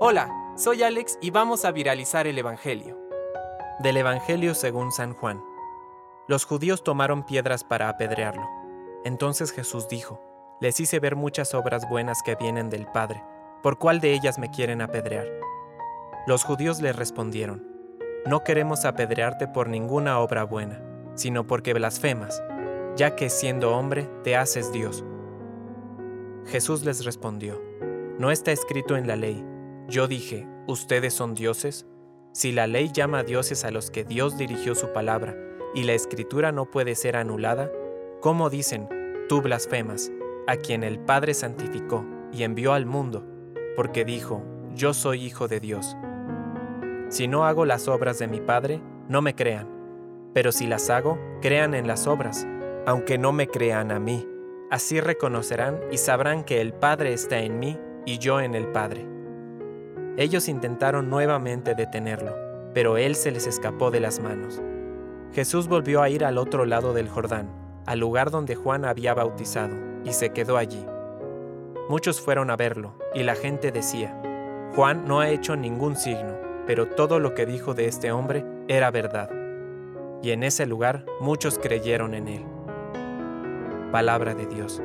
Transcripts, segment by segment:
Hola, soy Alex y vamos a viralizar el Evangelio. Del Evangelio según San Juan. Los judíos tomaron piedras para apedrearlo. Entonces Jesús dijo, Les hice ver muchas obras buenas que vienen del Padre, ¿por cuál de ellas me quieren apedrear? Los judíos le respondieron, No queremos apedrearte por ninguna obra buena, sino porque blasfemas, ya que siendo hombre te haces Dios. Jesús les respondió, No está escrito en la ley, yo dije, ¿ustedes son dioses? Si la ley llama dioses a los que Dios dirigió su palabra, y la escritura no puede ser anulada, ¿cómo dicen, tú blasfemas, a quien el Padre santificó y envió al mundo, porque dijo, yo soy hijo de Dios? Si no hago las obras de mi Padre, no me crean, pero si las hago, crean en las obras, aunque no me crean a mí. Así reconocerán y sabrán que el Padre está en mí y yo en el Padre. Ellos intentaron nuevamente detenerlo, pero él se les escapó de las manos. Jesús volvió a ir al otro lado del Jordán, al lugar donde Juan había bautizado, y se quedó allí. Muchos fueron a verlo, y la gente decía, Juan no ha hecho ningún signo, pero todo lo que dijo de este hombre era verdad. Y en ese lugar muchos creyeron en él. Palabra de Dios.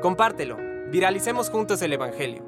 Compártelo, viralicemos juntos el Evangelio.